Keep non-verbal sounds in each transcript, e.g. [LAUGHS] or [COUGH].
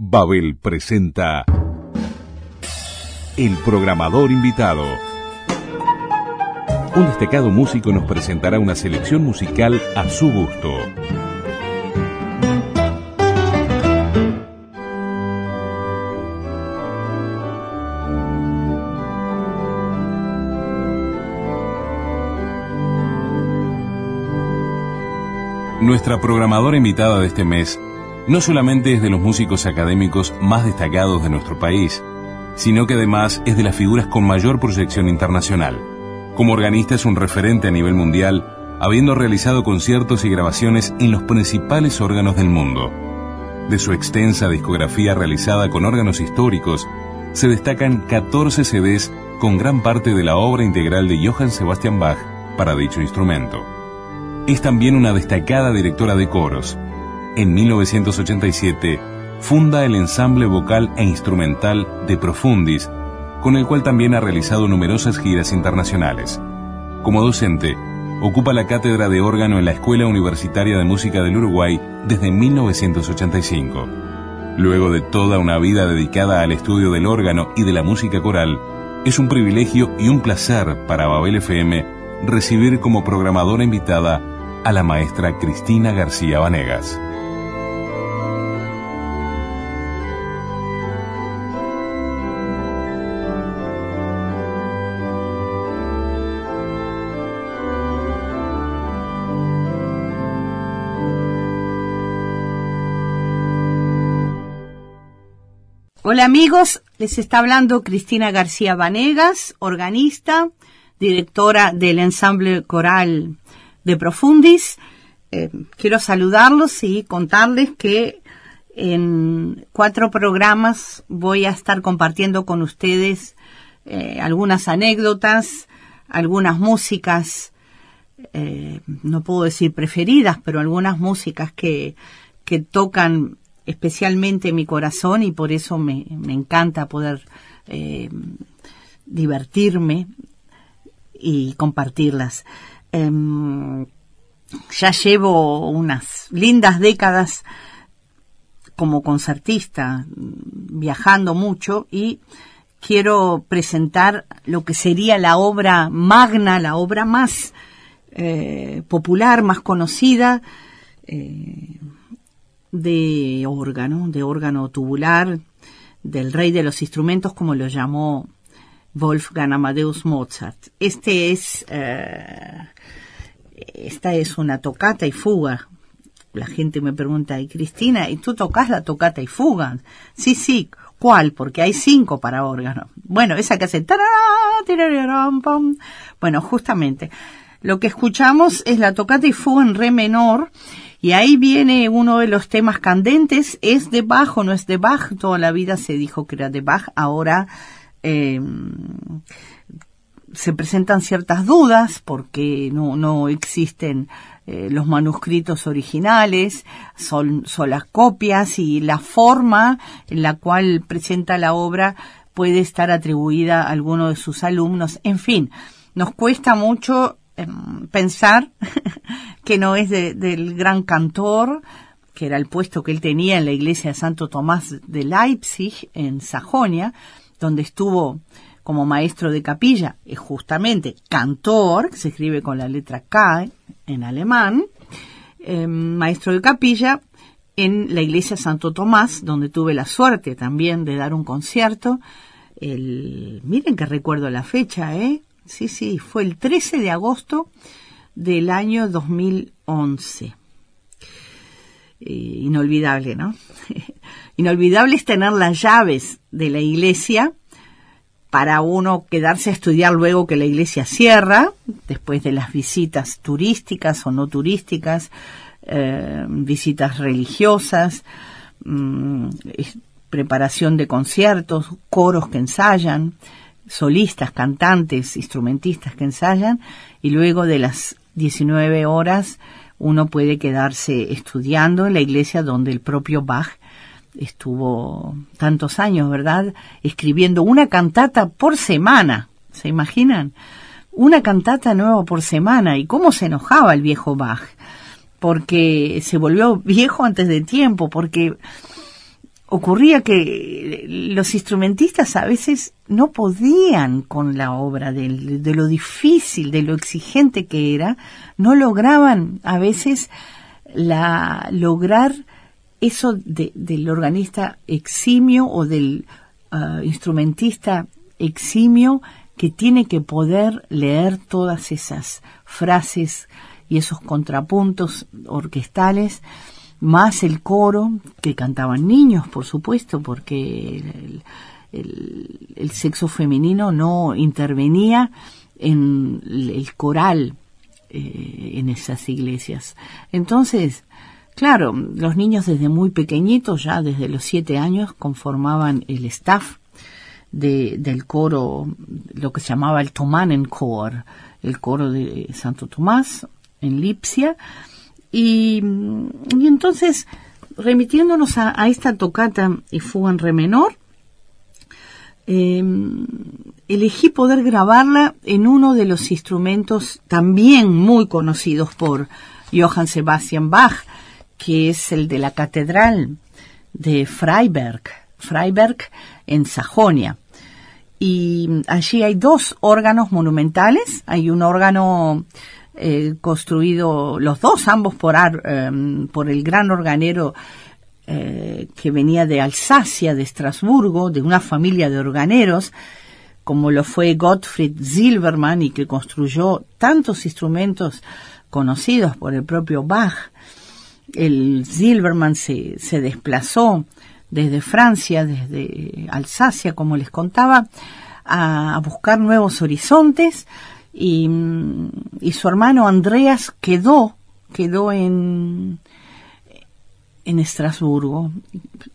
Babel presenta El programador invitado. Un destacado músico nos presentará una selección musical a su gusto. Nuestra programadora invitada de este mes no solamente es de los músicos académicos más destacados de nuestro país, sino que además es de las figuras con mayor proyección internacional. Como organista es un referente a nivel mundial, habiendo realizado conciertos y grabaciones en los principales órganos del mundo. De su extensa discografía realizada con órganos históricos, se destacan 14 CDs con gran parte de la obra integral de Johann Sebastian Bach para dicho instrumento. Es también una destacada directora de coros, en 1987, funda el ensamble vocal e instrumental de Profundis, con el cual también ha realizado numerosas giras internacionales. Como docente, ocupa la cátedra de órgano en la Escuela Universitaria de Música del Uruguay desde 1985. Luego de toda una vida dedicada al estudio del órgano y de la música coral, es un privilegio y un placer para Babel FM recibir como programadora invitada a la maestra Cristina García Vanegas. Hola amigos, les está hablando Cristina García Vanegas, organista, directora del ensamble coral de Profundis. Eh, quiero saludarlos y contarles que en cuatro programas voy a estar compartiendo con ustedes eh, algunas anécdotas, algunas músicas, eh, no puedo decir preferidas, pero algunas músicas que, que tocan especialmente mi corazón y por eso me, encanta poder eh, divertirme y compartirlas. Em, ya llevo unas lindas décadas como concertista, viajando mucho y quiero presentar lo que sería la obra magna, la obra más eh, popular, más conocida, eh, de órgano, de órgano tubular, del rey de los instrumentos, como lo llamó Wolfgang Amadeus Mozart. Este es, eh, esta es una tocata y fuga. La gente me pregunta, ¿y Cristina, ¿y tú tocas la tocata y fuga? Sí, sí, ¿cuál? Porque hay cinco para órgano. Bueno, esa que hace... Bueno, justamente, lo que escuchamos es la tocata y fuga en re menor, y ahí viene uno de los temas candentes, es de Bach o no es de Bach, toda la vida se dijo que era de Bach, ahora eh, se presentan ciertas dudas porque no, no existen eh, los manuscritos originales, son, son las copias y la forma en la cual presenta la obra puede estar atribuida a alguno de sus alumnos. En fin, nos cuesta mucho pensar [LAUGHS] que no es del gran cantor, que era el puesto que él tenía en la iglesia de Santo Tomás de Leipzig, en Sajonia, donde estuvo como maestro de capilla, es justamente cantor, que se escribe con la letra K en alemán, em, maestro de capilla en la iglesia Santo Tomás, donde tuve la suerte también de dar un concierto. El, miren que recuerdo la fecha, ¿eh? Sí, sí, fue el 13 de agosto del año 2011. Eh, inolvidable, ¿no? [LAUGHS] inolvidable es tener las llaves de la iglesia para uno quedarse a estudiar luego que la iglesia cierra, después de las visitas turísticas o no turísticas, eh, visitas religiosas, mm, preparación de conciertos, coros que ensayan, solistas, cantantes, instrumentistas que ensayan y luego de las 19 horas uno puede quedarse estudiando en la iglesia donde el propio Bach estuvo tantos años, ¿verdad? Escribiendo una cantata por semana, ¿se imaginan? Una cantata nueva por semana y cómo se enojaba el viejo Bach, porque se volvió viejo antes de tiempo, porque ocurría que los instrumentistas a veces no podían con la obra de, de lo difícil, de lo exigente que era, no lograban a veces la lograr eso del organista eximio o del uh, instrumentista eximio que tiene que poder leer todas esas frases y esos contrapuntos orquestales, más el coro, que cantaban niños, por supuesto, porque el, sexo femenino no intervenía en el coral eh, en esas iglesias. Entonces, Claro, los niños desde muy pequeñitos, ya desde los siete años, conformaban el staff del coro, lo que se llamaba el Chor, el coro de Santo Tomás en Lipsia. Y, entonces, remitiéndonos a, esta tocata y fuga en re menor, em, elegí poder grabarla en uno de los instrumentos también muy conocidos por Johann Sebastian Bach, que es el de la catedral de Freiberg, Freiberg en Sajonia. Y allí hay dos órganos monumentales. Hay un órgano eh, construido, los dos, ambos por, em, por el gran organero eh, que venía de Alsacia, de Estrasburgo, de una familia de organeros, como lo fue Gottfried Silbermann y que construyó tantos instrumentos conocidos por el propio Bach. El Silverman se, se desplazó desde Francia, desde Alsacia, como les contaba, a, buscar nuevos horizontes y, su hermano Andreas quedó, quedó en, en Estrasburgo,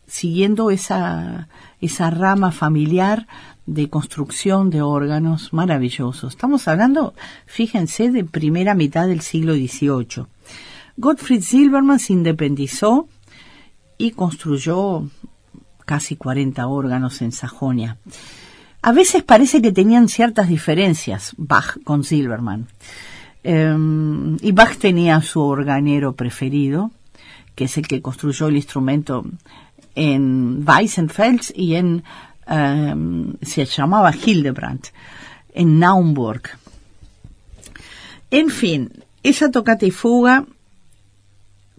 siguiendo esa, esa rama familiar de construcción de órganos maravillosos. Estamos hablando, fíjense, de primera mitad del siglo XVIII. Gottfried Silberman se independizó y construyó casi 40 órganos en Sajonia. A veces parece que tenían ciertas diferencias Bach con Silberman. Em, y Bach tenía su organero preferido, que es el que construyó el instrumento en Weissenfels y en, em, se llamaba Hildebrandt, en Naumburg. En fin, esa tocata y fuga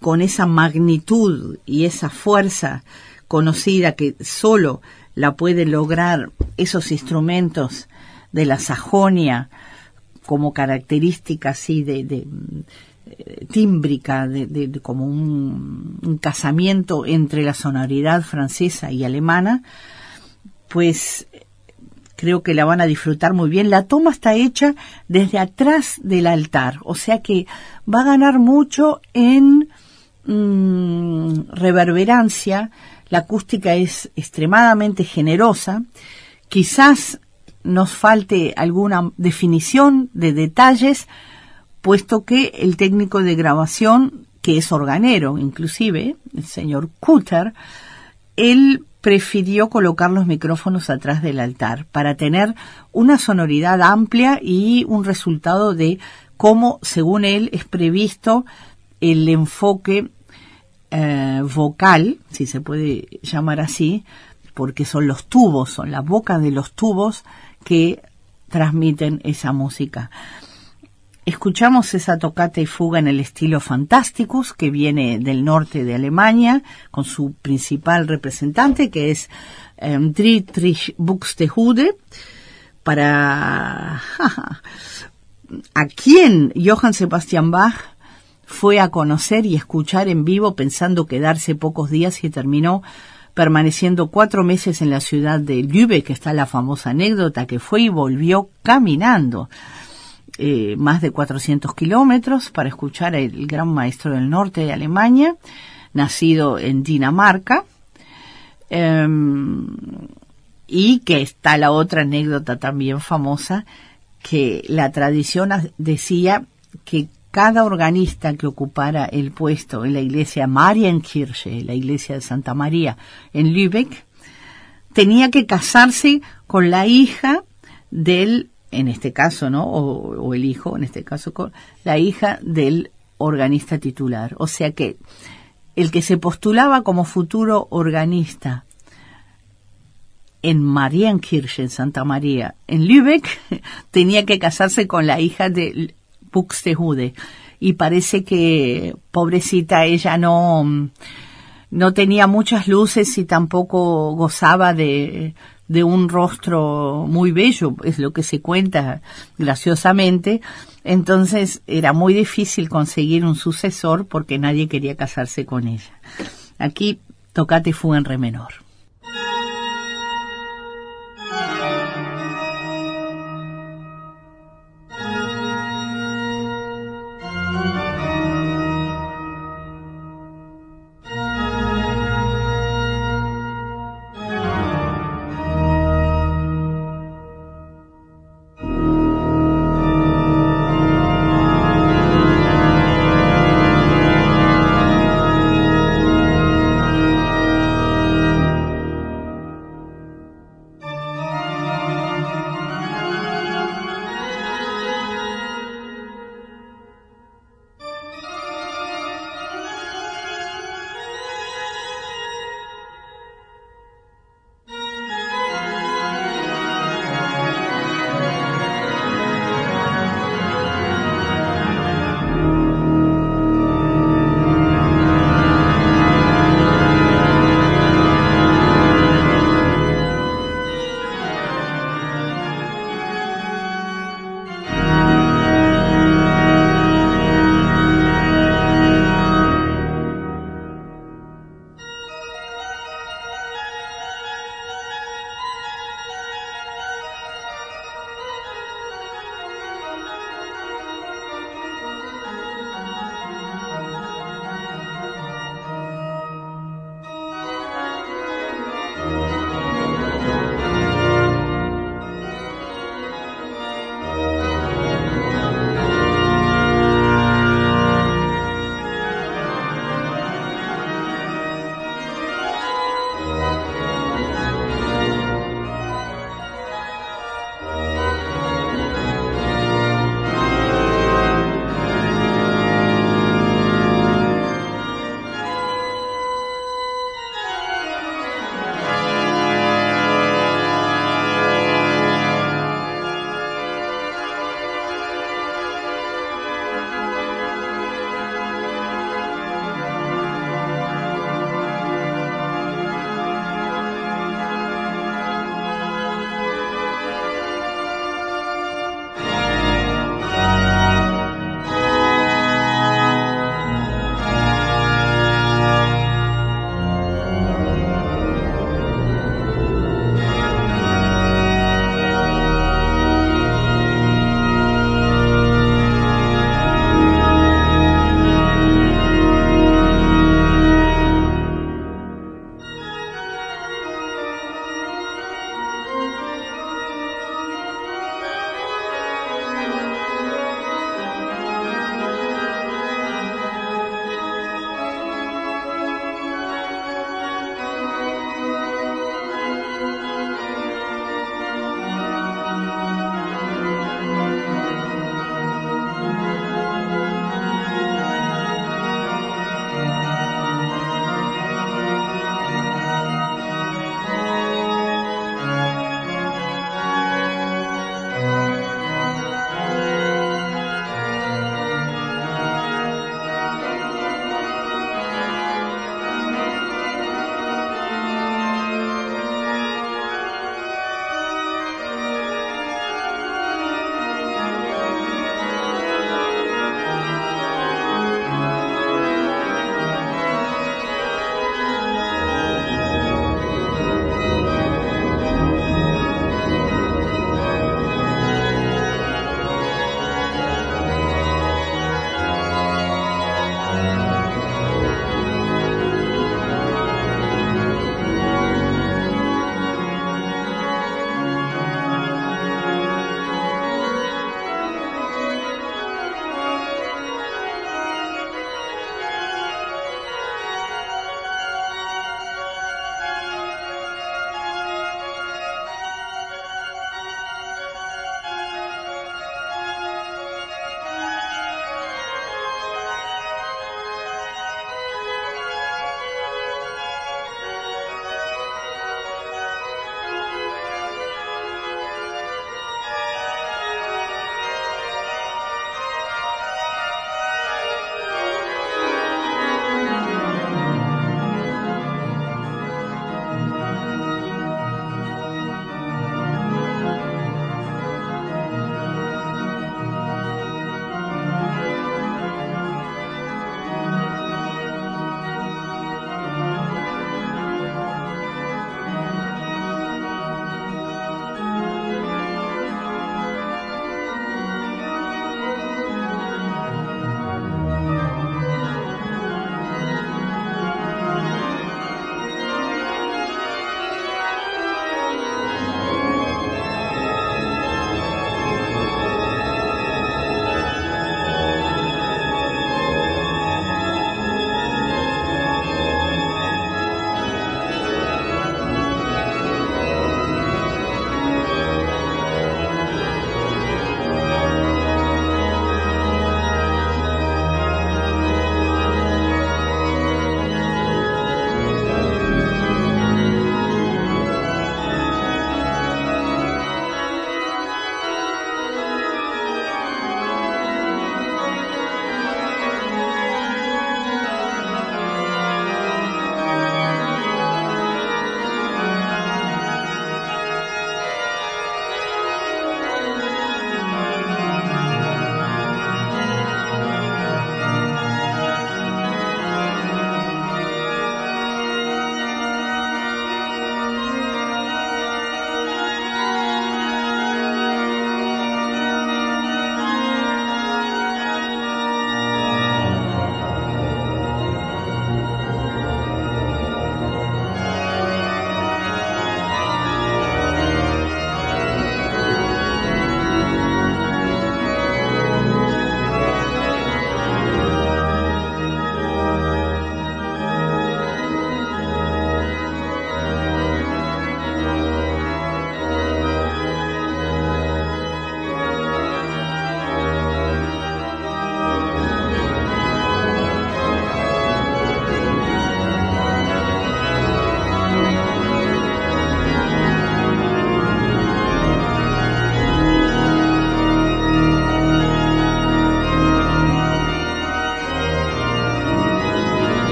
con esa magnitud y esa fuerza conocida que solo la puede lograr esos instrumentos de la Sajonia como característica así de, de eh, tímbrica, de, como un, casamiento entre la sonoridad francesa y alemana, pues creo que la van a disfrutar muy bien. La toma está hecha desde atrás del altar, o sea que va a ganar mucho en Mm, reverberancia, la acústica es extremadamente generosa, quizás nos falte alguna definición de detalles, puesto que el técnico de grabación, que es organero inclusive, el señor Cutter, él prefirió colocar los micrófonos atrás del altar para tener una sonoridad amplia y un resultado de cómo, según él, es previsto el enfoque eh, vocal, si se puede llamar así, porque son los tubos, son la boca de los tubos que transmiten esa música. Escuchamos esa tocata y fuga en el estilo Fantasticus, que viene del norte de Alemania, con su principal representante, que es eh, Dietrich Buxtehude, para [LAUGHS] a quien Johann Sebastian Bach fue a conocer y escuchar en vivo pensando quedarse pocos días y terminó permaneciendo cuatro meses en la ciudad de Lübeck, que está la famosa anécdota que fue y volvió caminando eh, más de 400 kilómetros para escuchar al gran maestro del norte de Alemania, nacido en Dinamarca, em, y que está la otra anécdota también famosa, que la tradición decía que cada organista que ocupara el puesto en la iglesia Marienkirche, la iglesia de Santa María en Lübeck, tenía que casarse con la hija del, en este caso, ¿no? O, el hijo, en este caso, con la hija del organista titular. O sea que el que se postulaba como futuro organista en Marienkirche, en Santa María, en Lübeck, [LAUGHS] tenía que casarse con la hija de Buxtehude. Y parece que, pobrecita, ella no, no tenía muchas luces y tampoco gozaba de, de un rostro muy bello, es lo que se cuenta graciosamente. Entonces era muy difícil conseguir un sucesor porque nadie quería casarse con ella. Aquí tocate fue en re menor.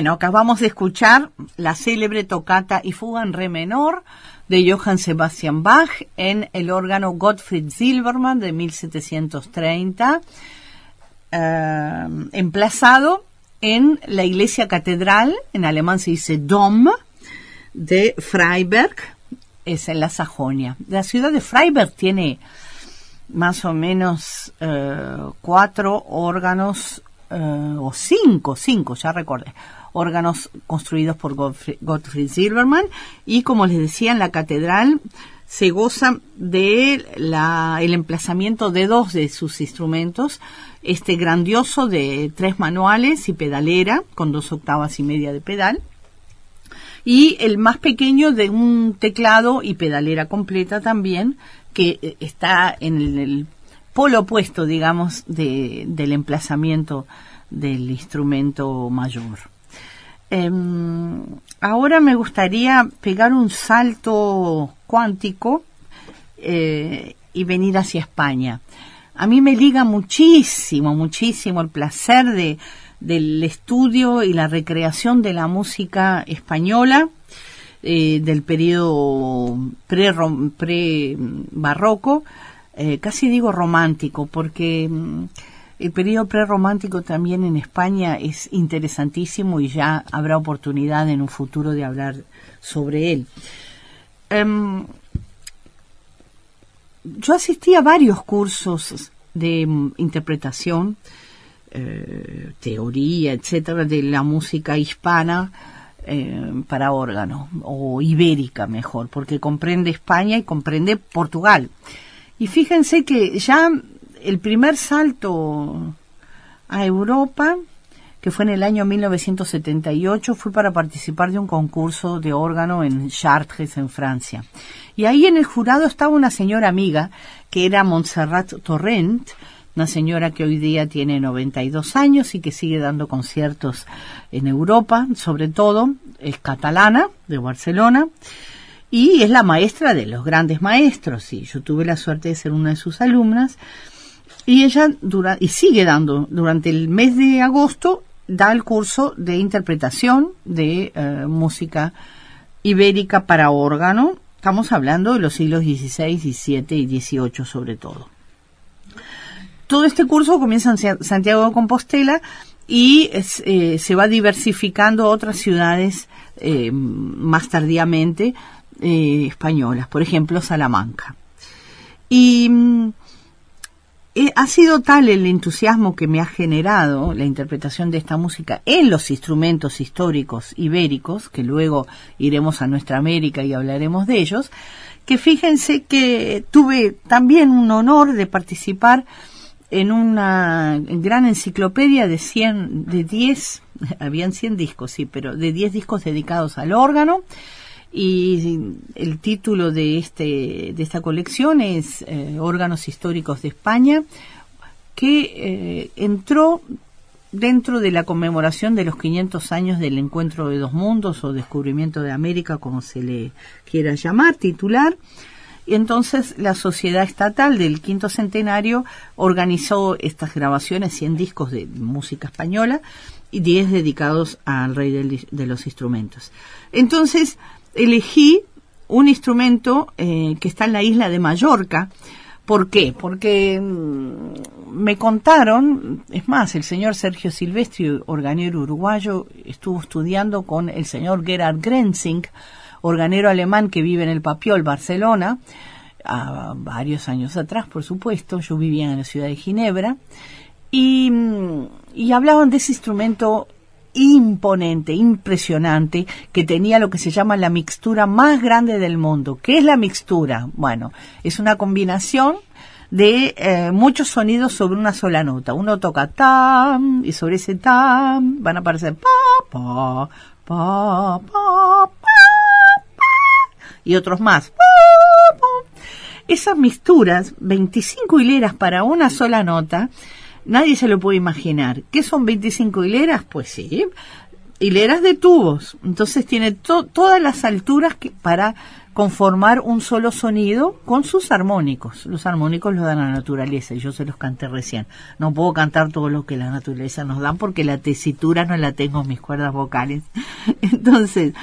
Bueno, acabamos de escuchar la célebre tocata y fuga en re menor de Johann Sebastian Bach en el órgano Gottfried Silbermann de 1730, eh, emplazado en la iglesia catedral, en alemán se dice Dom, de Freiberg, es en la Sajonia. La ciudad de Freiberg tiene más o menos eh, cuatro órganos, eh, o cinco, cinco, ya recordé, órganos construidos por Gottfried, Silbermann y como les decía en la catedral se goza de el emplazamiento de dos de sus instrumentos, este grandioso de tres manuales y pedalera con dos octavas y media de pedal y el más pequeño de un teclado y pedalera completa también que eh, está en el, polo opuesto digamos de, del emplazamiento del instrumento mayor em, ahora me gustaría pegar un salto cuántico eh, y venir hacia España. A mí me liga muchísimo, muchísimo el placer de, del estudio y la recreación de la música española eh, del periodo pre-barroco, eh, casi digo romántico, porque mm, el periodo pre-romántico también en España es interesantísimo y ya habrá oportunidad en un futuro de hablar sobre él. Em, yo asistí a varios cursos de mm, interpretación, eh, teoría, etcétera, de la música hispana eh, para órgano, o ibérica mejor, porque comprende España y comprende Portugal. Y fíjense que ya el primer salto a Europa, que fue en el año 1978, fue para participar de un concurso de órgano en Chartres, en Francia. Y ahí en el jurado estaba una señora amiga, que era Montserrat Torrent, una señora que hoy día tiene 92 años y que sigue dando conciertos en Europa, sobre todo, es catalana, de Barcelona, y es la maestra de los grandes maestros, y yo tuve la suerte de ser una de sus alumnas, y ella dura, y sigue dando durante el mes de agosto da el curso de interpretación de eh, música ibérica para órgano Estamos hablando de los siglos XVI, XVII y XVIII sobre todo. Todo este curso comienza en Santiago de Compostela y eh, se va diversificando a otras ciudades eh, más tardíamente españolas, por ejemplo Salamanca. Y mm, eh, ha sido tal el entusiasmo que me ha generado la interpretación de esta música en los instrumentos históricos ibéricos, que luego iremos a nuestra América y hablaremos de ellos, que fíjense que tuve también un honor de participar en una gran enciclopedia de 100, de 10, [LAUGHS] habían 100 discos, sí, pero de 10 discos dedicados al órgano, y el título de este de esta colección es eh, órganos históricos de España que eh, entró dentro de la conmemoración de los 500 años del encuentro de dos mundos o descubrimiento de América como se le quiera llamar titular. Y entonces la sociedad estatal del quinto centenario organizó estas grabaciones 100 discos de música española y 10 dedicados al rey de los instrumentos. Entonces elegí un instrumento eh, que está en la isla de Mallorca. ¿Por qué? Porque mm, me contaron, es más, el señor Sergio Silvestri, organero uruguayo, estuvo estudiando con el señor Gerhard Grenzing, organero alemán que vive en el Papiol, Barcelona, varios años atrás, por supuesto, yo vivía en la ciudad de Ginebra, y, mm, y hablaban de ese instrumento imponente, impresionante, que tenía lo que se llama la mixtura más grande del mundo. ¿Qué es la mixtura? Bueno, es una combinación de eh, muchos sonidos sobre una sola nota. Uno toca tam y sobre ese tam van a aparecer pa, pa, pa, pa, pa, y otros más. Esas mixturas, 25 hileras para una sola nota, Nadie se lo puede imaginar. ¿Qué son 25 hileras? Pues sí, hileras de tubos. Entonces tiene todas las alturas para conformar un solo sonido con sus armónicos. Los armónicos los da la naturaleza y yo se los canté recién. No puedo cantar todo lo que la naturaleza nos da porque la tesitura no la tengo en mis cuerdas vocales. [LAUGHS] Entonces,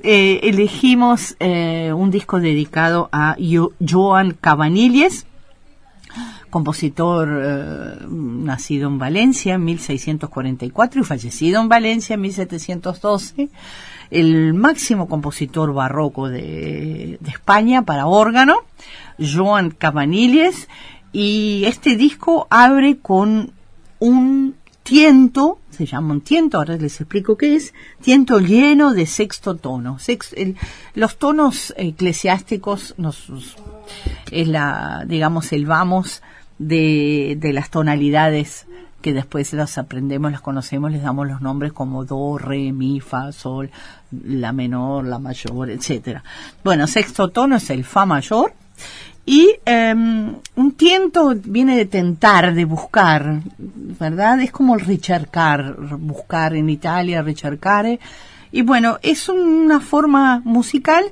eh, elegimos eh, un disco dedicado a Joan Cabanilles, compositor eh, nacido en Valencia en 1644 y fallecido en Valencia en 1712 el máximo compositor barroco de, España para órgano, Joan Cabanilles, y este disco abre con un tiento, se llama un tiento, ahora les explico qué es, tiento lleno de sexto tono. los tonos eclesiásticos nos, es la, digamos, el vamos de, de las tonalidades que después las aprendemos, las conocemos, les damos los nombres como do, re, mi, fa, sol, la menor, la mayor, etcétera. Bueno, sexto tono es el fa mayor y em, un tiento viene de tentar, de buscar, ¿verdad? Es como el ricercar, buscar en Italia, ricercare. Y bueno, es una forma musical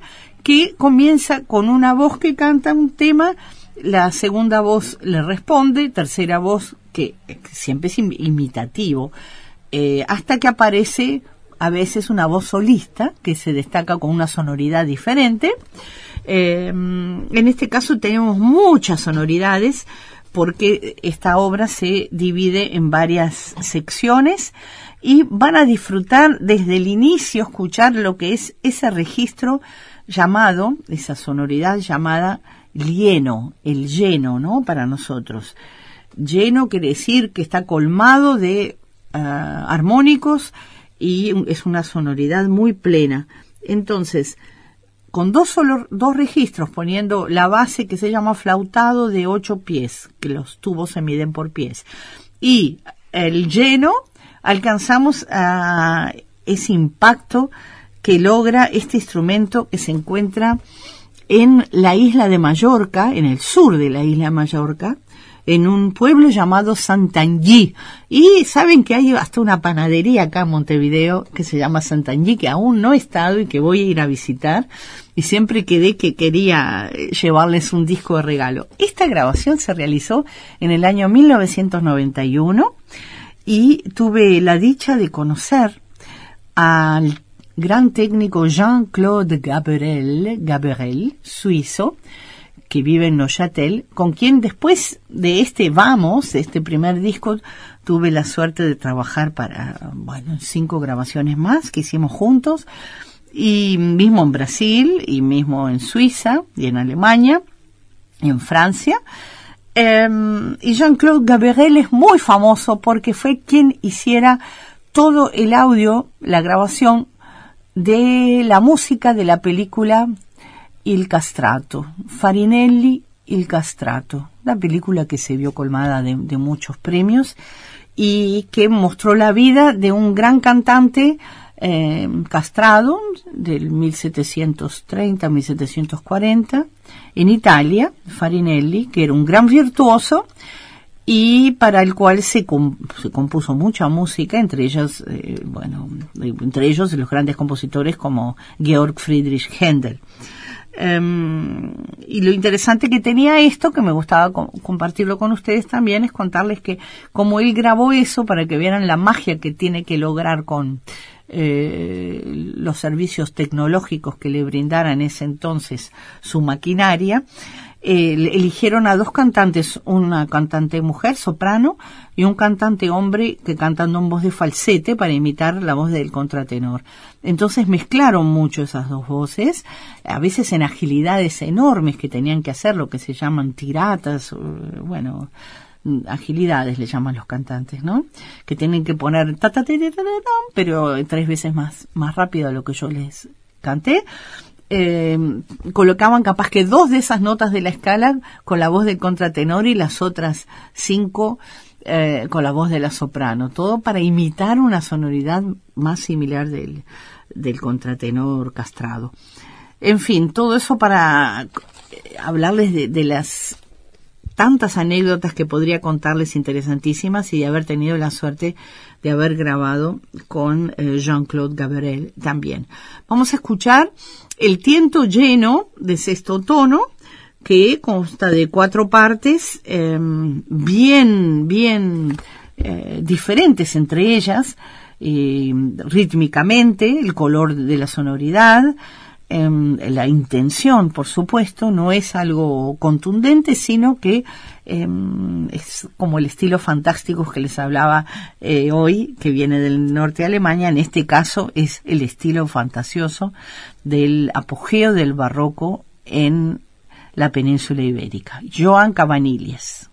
que comienza con una voz que canta un tema, la segunda voz le responde, tercera voz que siempre es imitativo, eh, hasta que aparece a veces una voz solista que se destaca con una sonoridad diferente. Eh, en este caso tenemos muchas sonoridades porque esta obra se divide en varias secciones y van a disfrutar desde el inicio, escuchar lo que es ese registro llamado, esa sonoridad llamada lleno, el lleno, ¿no? Para nosotros lleno quiere decir que está colmado de ah, armónicos y es una sonoridad muy plena. Entonces, con dos, solo, dos registros, poniendo la base que se llama flautado de ocho pies, que los tubos se miden por pies, y el lleno, alcanzamos a ese impacto que logra este instrumento que se encuentra en la isla de Mallorca, en el sur de la isla de Mallorca, en un pueblo llamado Santangí. Y saben que hay hasta una panadería acá en Montevideo que se llama Santangí, que aún no he estado y que voy a ir a visitar. Y siempre quedé que quería eh, llevarles un disco de regalo. Esta grabación se realizó en el año 1991 y tuve la dicha de conocer al gran técnico Jean-Claude Gabriel, Gabriel, suizo, que vive en Neuchâtel, con quien después de este Vamos, este primer disco, tuve la suerte de trabajar para, bueno, cinco grabaciones más que hicimos juntos, y mismo en Brasil, y mismo en Suiza, y en Alemania, y en Francia. Em, y Jean-Claude Gabriel es muy famoso porque fue quien hiciera todo el audio, la grabación de la música de la película Il Castrato, Farinelli Il Castrato, la película que se vio colmada de, muchos premios y que mostró la vida de un gran cantante eh, castrado del 1730-1740 en Italia, Farinelli, que era un gran virtuoso y para el cual se, compuso mucha música, entre ellos, eh, bueno, entre ellos los grandes compositores como Georg Friedrich Händel. Em, y lo interesante que tenía esto, que me gustaba compartirlo con ustedes también, es contarles que como él grabó eso para que vieran la magia que tiene que lograr con eh, los servicios tecnológicos que le brindara en ese entonces su maquinaria, eh, eligieron a dos cantantes, una cantante mujer, soprano, y un cantante hombre que cantando en voz de falsete para imitar la voz del contratenor. Entonces mezclaron mucho esas dos voces, a veces en agilidades enormes que tenían que hacer, lo que se llaman tiratas, bueno, agilidades le llaman los cantantes, ¿no? Que tienen que poner pero tres veces más, más rápido de lo que yo les canté eh, colocaban capaz que dos de esas notas de la escala con la voz del contratenor y las otras cinco eh, con la voz de la soprano, todo para imitar una sonoridad más similar del, del contratenor castrado. En fin, todo eso para eh, hablarles de, de las tantas anécdotas que podría contarles interesantísimas y de haber tenido la suerte de haber grabado con eh, Jean-Claude Gabriel también. Vamos a escuchar El tiento lleno de sexto tono, que consta de cuatro partes em, bien, bien eh, diferentes entre ellas, rítmicamente, el color de la sonoridad, em, la intención, por supuesto, no es algo contundente, sino que em, es como el estilo fantástico que les hablaba eh, hoy, que viene del norte de Alemania, en este caso es el estilo fantasioso del apogeo del barroco en la península ibérica. Joan Cabanilles.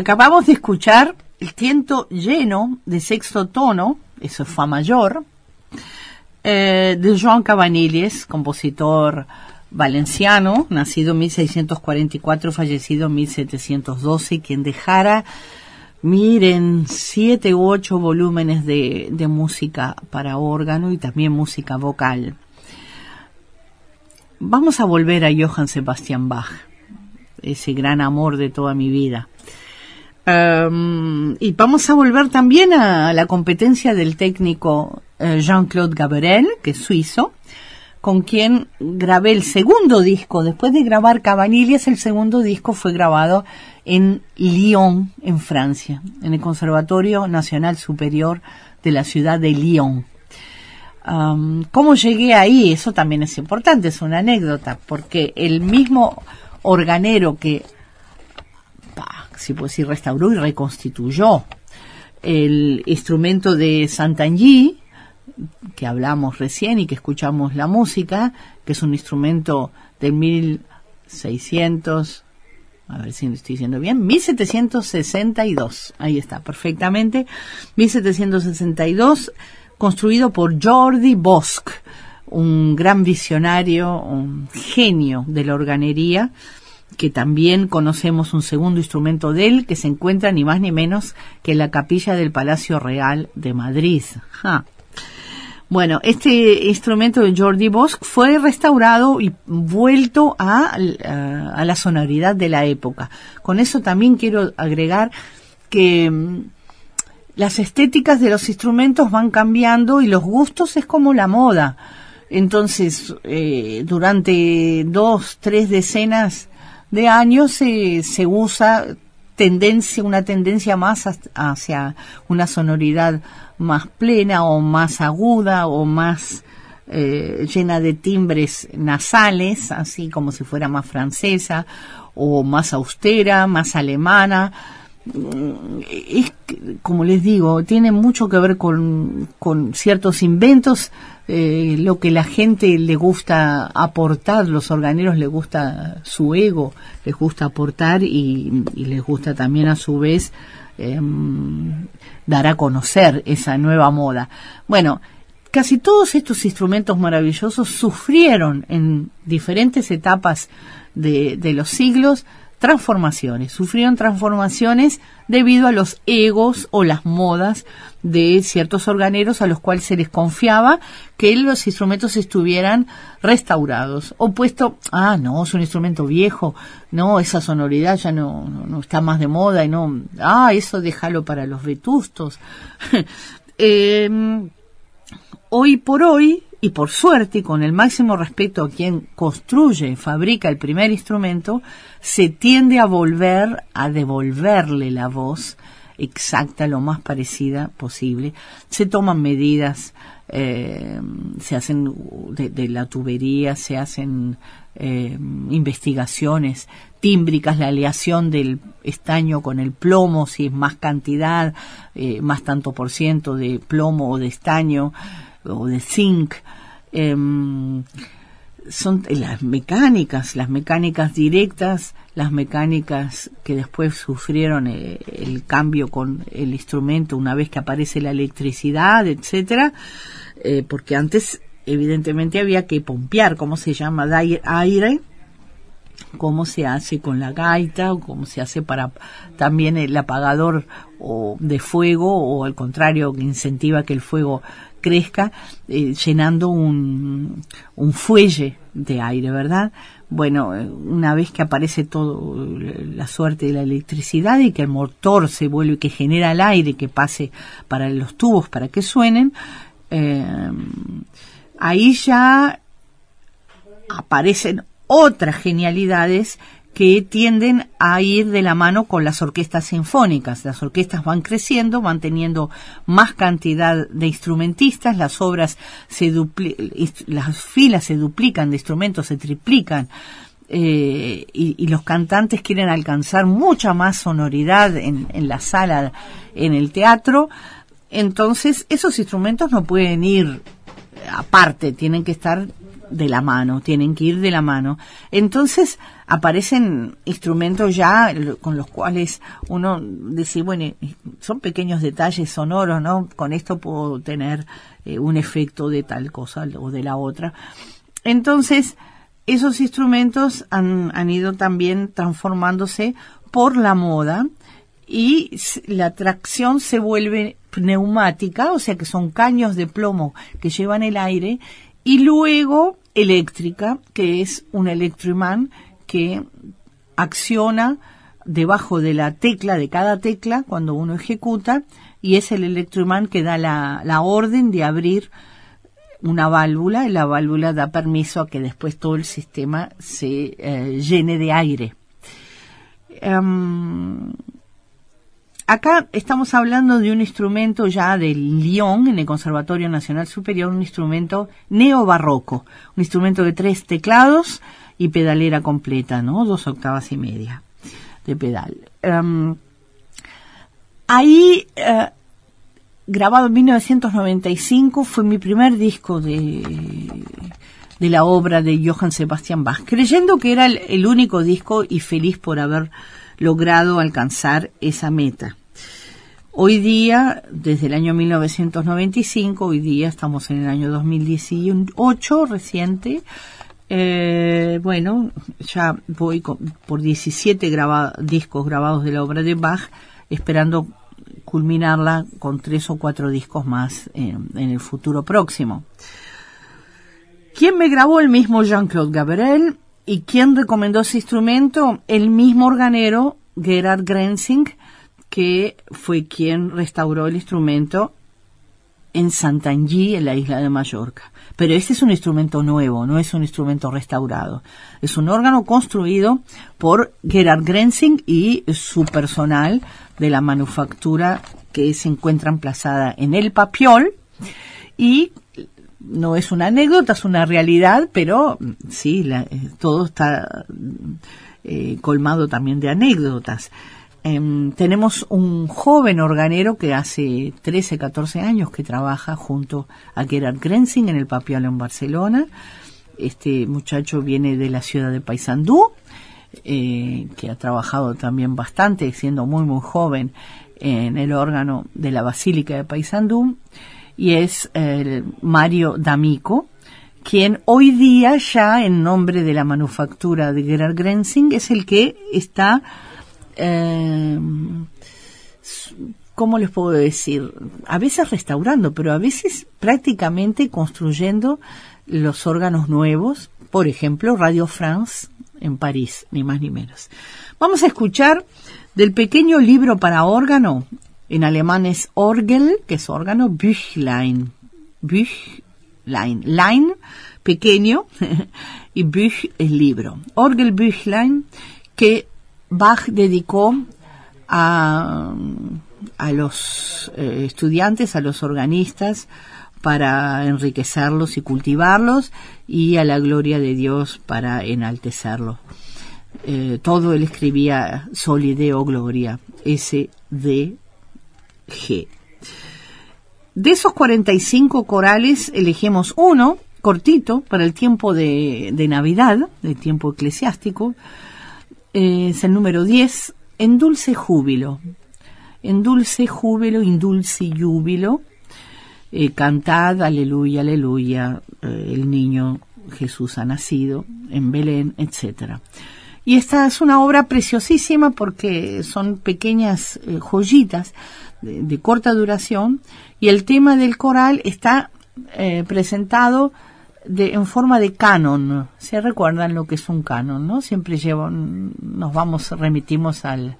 Acabamos de escuchar el tiento lleno de sexto tono, eso es fa mayor, eh, de Joan Cabanilles, compositor valenciano, nacido en 1644, fallecido en 1712, quien dejara, miren, siete u ocho volúmenes de, de música para órgano y también música vocal. Vamos a volver a Johann Sebastian Bach, ese gran amor de toda mi vida. Um, y vamos a volver también a la competencia del técnico eh, Jean-Claude Gabriel, que es suizo, con quien grabé el segundo disco. Después de grabar Cabanillas, el segundo disco fue grabado en Lyon, en Francia, en el Conservatorio Nacional Superior de la ciudad de Lyon. Um, ¿Cómo llegué ahí? Eso también es importante, es una anécdota, porque el mismo organero que, si puedo decir, restauró y reconstituyó el instrumento de Santangí, que hablamos recién y que escuchamos la música, que es un instrumento de 1600, a ver si lo estoy diciendo bien, 1762, ahí está, perfectamente, 1762, construido por Jordi Bosch, un gran visionario, un genio de la organería, que también conocemos un segundo instrumento de él, que se encuentra ni más ni menos que en la capilla del Palacio Real de Madrid. Bueno, este instrumento de Jordi Bosch fue restaurado y vuelto a, a, la sonoridad de la época. Con eso también quiero agregar que mm, las estéticas de los instrumentos van cambiando y los gustos es como la moda. Entonces, eh, durante dos, tres decenas de años se, se usa tendencia, una tendencia más hacia una sonoridad más plena o más aguda o más eh, llena de timbres nasales, así como si fuera más francesa o más austera, más alemana. Mm, es, como les digo, tiene mucho que ver con, con ciertos inventos, eh, lo que la gente le gusta aportar, los organeros les gusta su ego, les gusta aportar y, les gusta también a su vez eh, dar a conocer esa nueva moda. Bueno, casi todos estos instrumentos maravillosos sufrieron en diferentes etapas de, de los siglos transformaciones, sufrieron transformaciones debido a los egos o las modas de ciertos organeros a los cuales se les confiaba que los instrumentos estuvieran restaurados o puesto, ah, no, es un instrumento viejo, no, esa sonoridad ya no, no, está más de moda y no, ah, eso déjalo para los vetustos. [LAUGHS] eh, hoy por hoy, y por suerte, y con el máximo respeto a quien construye, fabrica el primer instrumento, se tiende a volver a devolverle la voz exacta, lo más parecida posible. Se toman medidas, eh, se hacen de, la tubería, se hacen eh, investigaciones tímbricas, la aleación del estaño con el plomo, si es más cantidad, eh, más tanto por ciento de plomo o de estaño o de zinc. Em, son las mecánicas, las mecánicas directas, las mecánicas que después sufrieron eh, el cambio con el instrumento una vez que aparece la electricidad, etcétera, eh, porque antes evidentemente había que pompear, ¿cómo se llama? aire, cómo se hace con la gaita o cómo se hace para también el apagador o de fuego o al contrario que incentiva que el fuego crezca eh, llenando un, un fuelle de aire, ¿verdad? Bueno, eh, una vez que aparece todo la suerte de la electricidad y que el motor se vuelve, que genera el aire que pase para los tubos para que suenen, eh, ahí ya aparecen otras genialidades que tienden a ir de la mano con las orquestas sinfónicas. Las orquestas van creciendo, van teniendo más cantidad de instrumentistas, las obras se las filas se duplican de instrumentos, se triplican. Eh, y, los cantantes quieren alcanzar mucha más sonoridad en, en la sala, en el teatro, entonces esos instrumentos no pueden ir aparte, tienen que estar de la mano, tienen que ir de la mano. Entonces aparecen instrumentos ya con los cuales uno dice, bueno, son pequeños detalles sonoros, ¿no? Con esto puedo tener eh, un efecto de tal cosa o de la otra. Entonces, esos instrumentos han, han ido también transformándose por la moda y la tracción se vuelve neumática, o sea que son caños de plomo que llevan el aire, y luego eléctrica, que es un electroimán que acciona debajo de la tecla, de cada tecla, cuando uno ejecuta, y es el electroimán que da la, la orden de abrir una válvula, y la válvula da permiso a que después todo el sistema se eh, llene de aire. Em, acá estamos hablando de un instrumento ya del Lyon, en el Conservatorio Nacional Superior, un instrumento neobarroco, un instrumento de tres teclados y pedalera completa, ¿no? Dos octavas y media de pedal. Em, ahí, eh, grabado en 1995, fue mi primer disco de, de la obra de Johann Sebastian Bach, creyendo que era el único disco y feliz por haber logrado alcanzar esa meta. Hoy día, desde el año 1995, hoy día estamos en el año 2018 reciente, eh, bueno, ya voy por 17 discos grabados de la obra de Bach, esperando culminarla con tres o cuatro discos más en, en el futuro próximo. ¿Quién me grabó? El mismo Jean-Claude Gabriel. ¿Y quién recomendó ese instrumento? El mismo organero Gerard Grenzing, que fue quien restauró el instrumento en Santangí, en la isla de Mallorca. Pero este es un instrumento nuevo, no es un instrumento restaurado. Es un órgano construido por Gerard Grenzing y su personal de la manufactura que se encuentra emplazada en el Papiol. Y no es una anécdota, es una realidad, pero sí, eh, todo está eh, colmado también de anécdotas. Em, tenemos un joven organero que hace 13, 14 años que trabaja junto a Gerard Grenzing en el Papialo en Barcelona. Este muchacho viene de la ciudad de Paysandú, eh, que ha trabajado también bastante, siendo muy, muy joven, en el órgano de la Basílica de Paysandú, y es Mario D'Amico, quien hoy día ya en nombre de la manufactura de Gerard Grenzing es el que está eh, ¿cómo les puedo decir? A veces restaurando, pero a veces prácticamente construyendo los órganos nuevos, por ejemplo, Radio France en París, ni más ni menos. Vamos a escuchar del pequeño libro para órgano, en alemán es Orgel, que es órgano, Büchlein. Büchlein. Line, pequeño, [LAUGHS] y Büch es libro. Orgel Büchlein, que Bach dedicó a, a los eh, estudiantes, a los organistas, para enriquecerlos y cultivarlos, y a la gloria de Dios para enaltecerlos. Eh, todo él escribía Solideo Gloria, S-D-G. De esos 45 corales elegimos uno, cortito, para el tiempo de, de Navidad, del tiempo eclesiástico, es el número 10, en dulce júbilo. En dulce júbilo, indulce júbilo, eh, cantad, aleluya, aleluya, eh, el niño Jesús ha nacido en Belén, etcétera. Y esta es una obra preciosísima porque son pequeñas eh, joyitas de, de, corta duración y el tema del coral está presentado de, en forma de canon. ¿Se recuerdan lo que es un canon, no? Siempre llevo, nos vamos, remitimos al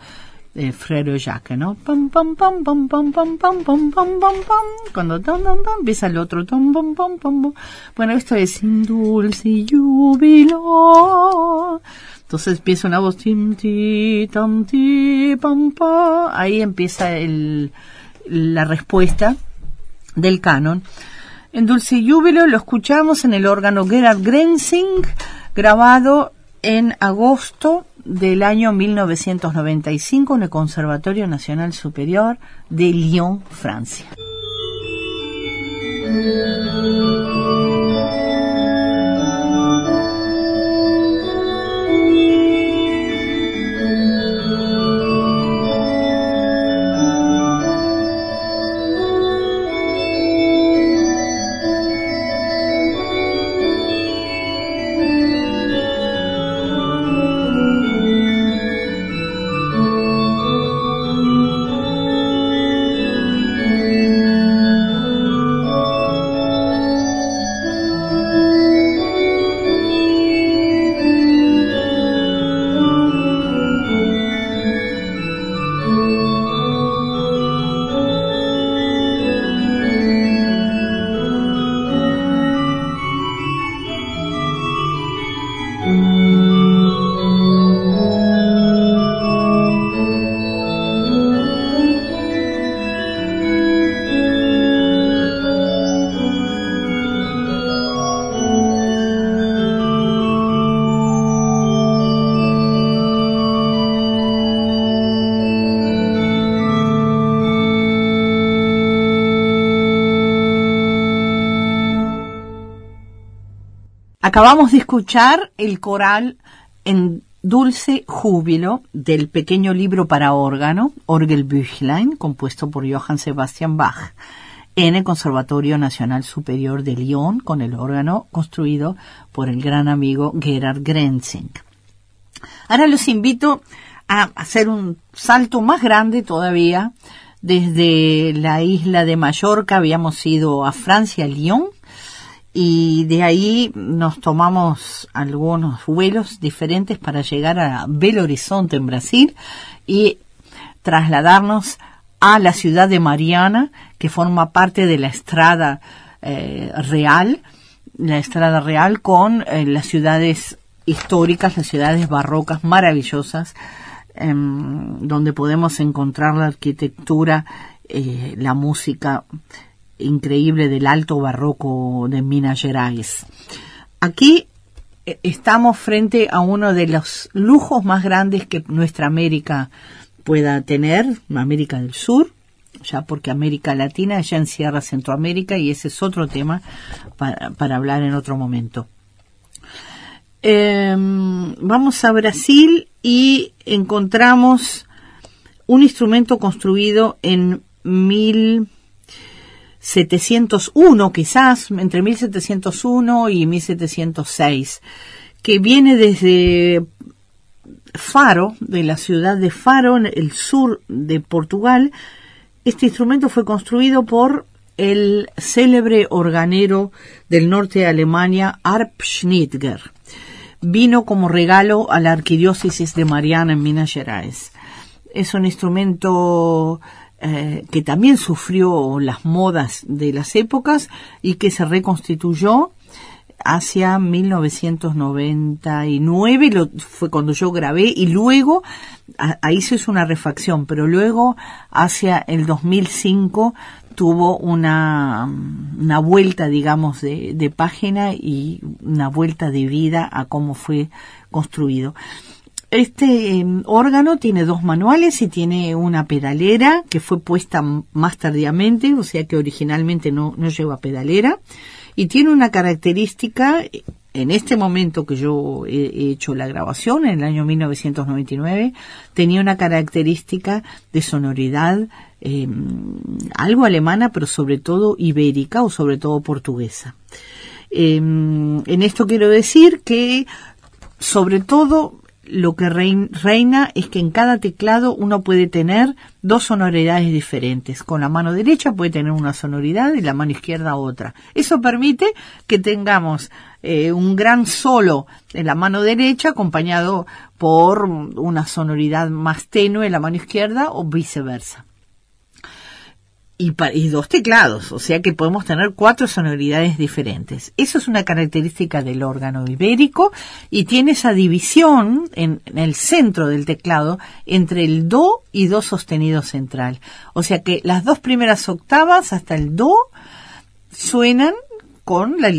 eh, Frero Jacques, ¿no? Pam, pam, pam, pam, pam, pam, pam, pam, pam, pam, pam. Cuando tam, tam, tam, empieza el otro tom, pam, pam, pam, Bueno, esto es dulce júbilo. Entonces empieza una voz tim, ti, tam, ti, pam, pa. Ahí empieza el, la respuesta del canon. En Dulce Júbilo lo escuchamos en el órgano Gerard Grenzing, grabado en agosto del año 1995 en el Conservatorio Nacional Superior de Lyon, Francia. Acabamos de escuchar el coral en Dulce Júbilo del pequeño libro para órgano, Orgelbüchlein, compuesto por Johann Sebastian Bach, en el Conservatorio Nacional Superior de Lyon, con el órgano construido por el gran amigo Gerhard Grenzing. Ahora los invito a hacer un salto más grande todavía. Desde la isla de Mallorca habíamos ido a Francia, Lyon, y de ahí nos tomamos algunos vuelos diferentes para llegar a Belo Horizonte en Brasil y trasladarnos a la ciudad de Mariana, que forma parte de la estrada eh, real, la estrada real con eh, las ciudades históricas, las ciudades barrocas maravillosas, em, donde podemos encontrar la arquitectura, eh, la música, increíble del alto barroco de Minas Gerais. Aquí eh, estamos frente a uno de los lujos más grandes que nuestra América pueda tener, América del Sur, ya porque América Latina ya encierra Centroamérica y ese es otro tema para, hablar en otro momento. Em, vamos a Brasil y encontramos un instrumento construido en mil 701 quizás, entre 1701 y 1706, que viene desde Faro, de la ciudad de Faro, en el sur de Portugal. Este instrumento fue construido por el célebre organero del norte de Alemania, Arp Schnitger. Vino como regalo a la arquidiócesis de Mariana en Minas Gerais. Es un instrumento eh, que también sufrió las modas de las épocas y que se reconstituyó hacia 1999, lo, fue cuando yo grabé, y luego, ahí se hizo una refacción, pero luego hacia el 2005 tuvo una, una vuelta, digamos, de, de página y una vuelta de vida a cómo fue construido. Este em, órgano tiene dos manuales y tiene una pedalera que fue puesta más tardíamente, o sea que originalmente no, no lleva pedalera, y tiene una característica, en este momento que yo he hecho la grabación, en el año 1999, tenía una característica de sonoridad em, algo alemana, pero sobre todo ibérica o sobre todo portuguesa. Em, en esto quiero decir que sobre todo lo que reina es que en cada teclado uno puede tener dos sonoridades diferentes. Con la mano derecha puede tener una sonoridad y la mano izquierda otra. Eso permite que tengamos eh, un gran solo en la mano derecha acompañado por una sonoridad más tenue en la mano izquierda o viceversa y, dos teclados, o sea que podemos tener cuatro sonoridades diferentes. Eso es una característica del órgano ibérico y tiene esa división en, el centro del teclado entre el do y do sostenido central. O sea que las dos primeras octavas hasta el do suenan con la,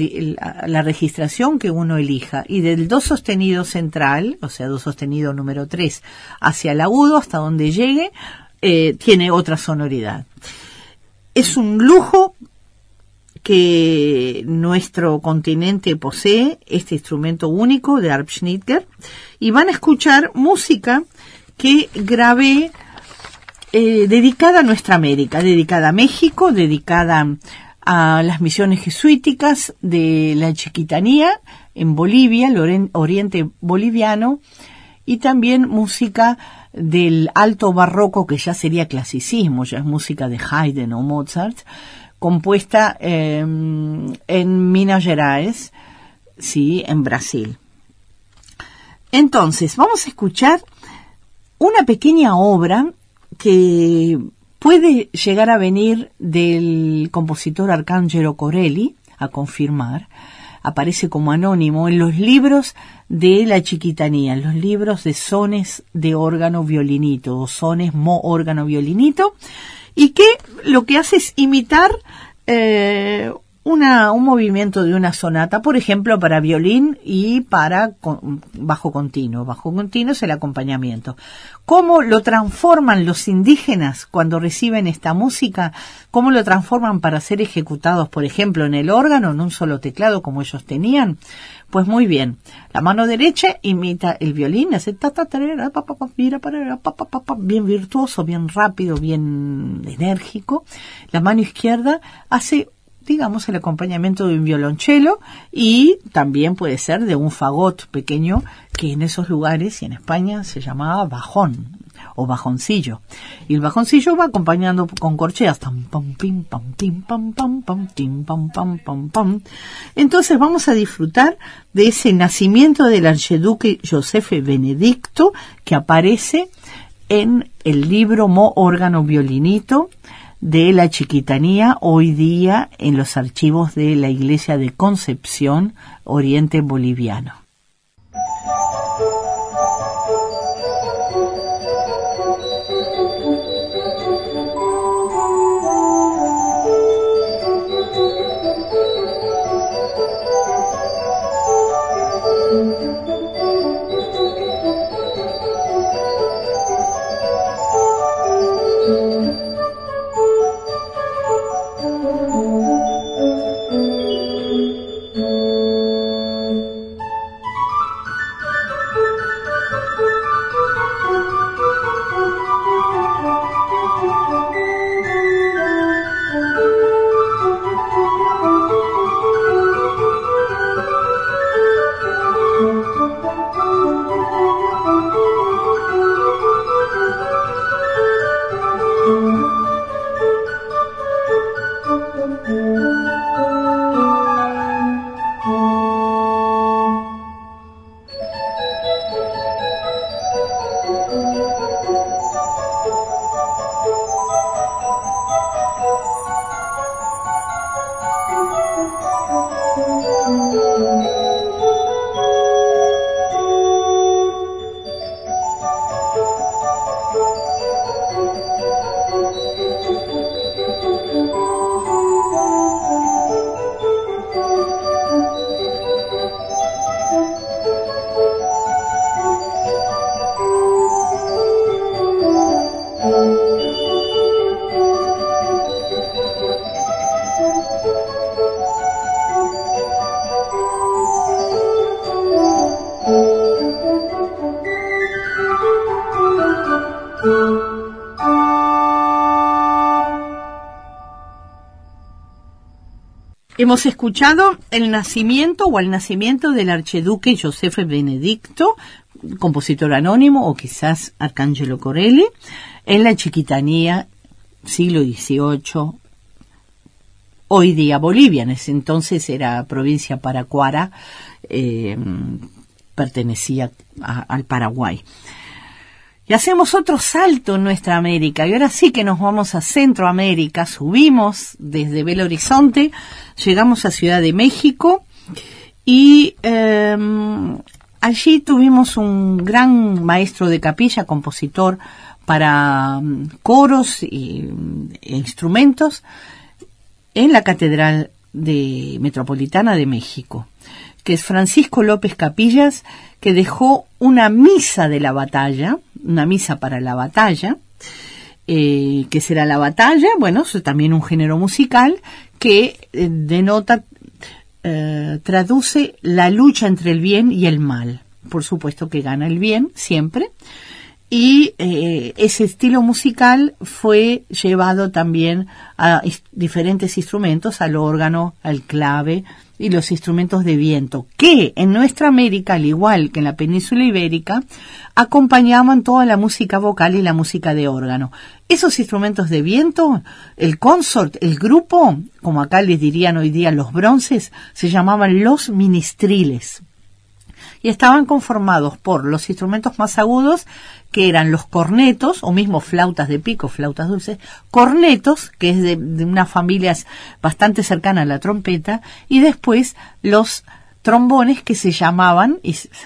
la, registración que uno elija. Y del do sostenido central, o sea, do sostenido número 3, hacia el agudo, hasta donde llegue, eh, tiene otra sonoridad. Es un lujo que nuestro continente posee, este instrumento único de Arp Schnitger, y van a escuchar música que grabé eh, dedicada a nuestra América, dedicada a México, dedicada a las misiones jesuíticas de la Chiquitanía en Bolivia, el oriente boliviano, y también música del alto barroco, que ya sería clasicismo, ya es música de Haydn o Mozart, compuesta em, en Minas Gerais, sí, en Brasil. Entonces, vamos a escuchar una pequeña obra que puede llegar a venir del compositor Arcángelo Corelli, a confirmar, aparece como anónimo en los libros de la chiquitanía, en los libros de sones de órgano violinito o sones mo órgano violinito, y que lo que hace es imitar eh, una, un movimiento de una sonata, por ejemplo, para violín y para bajo continuo. Bajo continuo es el acompañamiento. ¿Cómo lo transforman los indígenas cuando reciben esta música? ¿Cómo lo transforman para ser ejecutados, por ejemplo, en el órgano, en un solo teclado como ellos tenían? Pues muy bien. La mano derecha imita el violín, hace ta ta bien virtuoso, bien rápido, bien enérgico. La mano izquierda hace digamos, el acompañamiento de un violonchelo y también puede ser de un fagot pequeño que en esos lugares y en España se llamaba bajón o bajoncillo. Y el bajoncillo va acompañando con corcheas. Entonces vamos a disfrutar de ese nacimiento del archiduque Josefe Benedicto que aparece en el libro Mo órgano violinito de la chiquitanía hoy día en los archivos de la Iglesia de Concepción Oriente Boliviano. Hemos escuchado el nacimiento o el nacimiento del archiduque Josefe Benedicto, compositor anónimo o quizás Arcángelo Corelli, en la Chiquitanía, siglo XVIII, hoy día Bolivia, en ese entonces era provincia paracuara, eh, pertenecía al Paraguay. Y hacemos otro salto en nuestra América. Y ahora sí que nos vamos a Centroamérica. Subimos desde Belo Horizonte, llegamos a Ciudad de México y em, allí tuvimos un gran maestro de capilla, compositor para em, coros e instrumentos en la Catedral de Metropolitana de México, que es Francisco López Capillas, que dejó una misa de la batalla, una misa para la batalla, eh, que será la batalla, bueno, es también un género musical que eh, denota, eh, traduce la lucha entre el bien y el mal. Por supuesto que gana el bien siempre. Y ese estilo musical fue llevado también a diferentes instrumentos, al órgano, al clave, y los instrumentos de viento, que en nuestra América, al igual que en la península ibérica, acompañaban toda la música vocal y la música de órgano. Esos instrumentos de viento, el consort, el grupo, como acá les dirían hoy día los bronces, se llamaban los ministriles y estaban conformados por los instrumentos más agudos, que eran los cornetos, o mismo flautas de pico, flautas dulces, cornetos, que es de, unas familias bastante cercanas a la trompeta, y después los trombones que se llamaban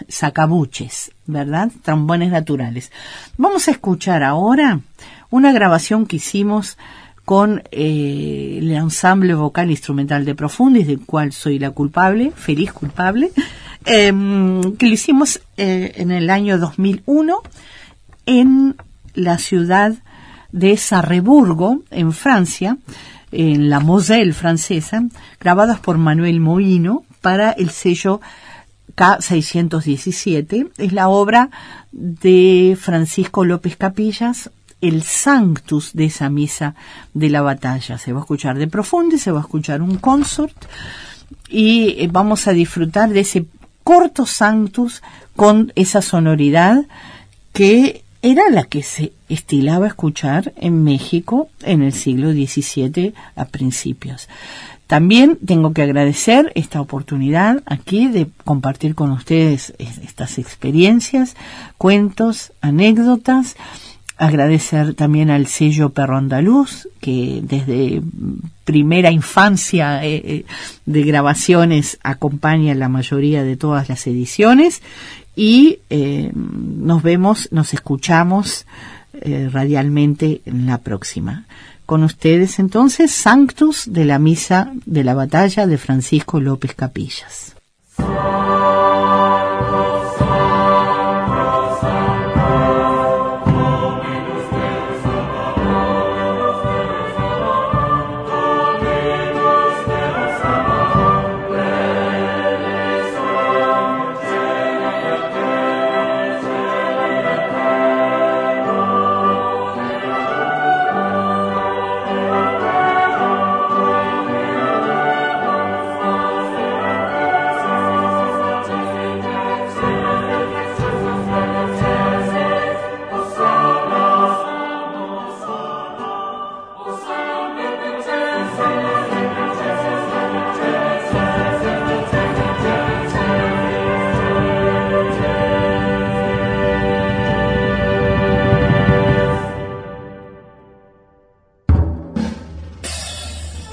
sacabuches, ¿verdad? Trombones naturales. Vamos a escuchar ahora una grabación que hicimos con eh, el ensamble vocal instrumental de Profundis, del cual soy la culpable, feliz culpable, em, que lo hicimos eh, en el año 2001 en la ciudad de Sarreburgo, en Francia, en la Moselle francesa, grabadas por Manuel Moino para el sello K617. Es la obra de Francisco López Capillas, el sanctus de esa misa de la batalla. Se va a escuchar de profundo se va a escuchar un consort y eh, vamos a disfrutar de ese corto sanctus con esa sonoridad que era la que se estilaba escuchar en México en el siglo XVII a principios. También tengo que agradecer esta oportunidad aquí de compartir con ustedes estas experiencias, cuentos, anécdotas. Agradecer también al sello Perro Andaluz, que desde primera infancia eh, eh, de grabaciones acompaña la mayoría de todas las ediciones. Y eh, nos vemos, nos escuchamos radialmente en la próxima. Con ustedes entonces Sanctus de la Misa de la Batalla de Francisco López Capillas.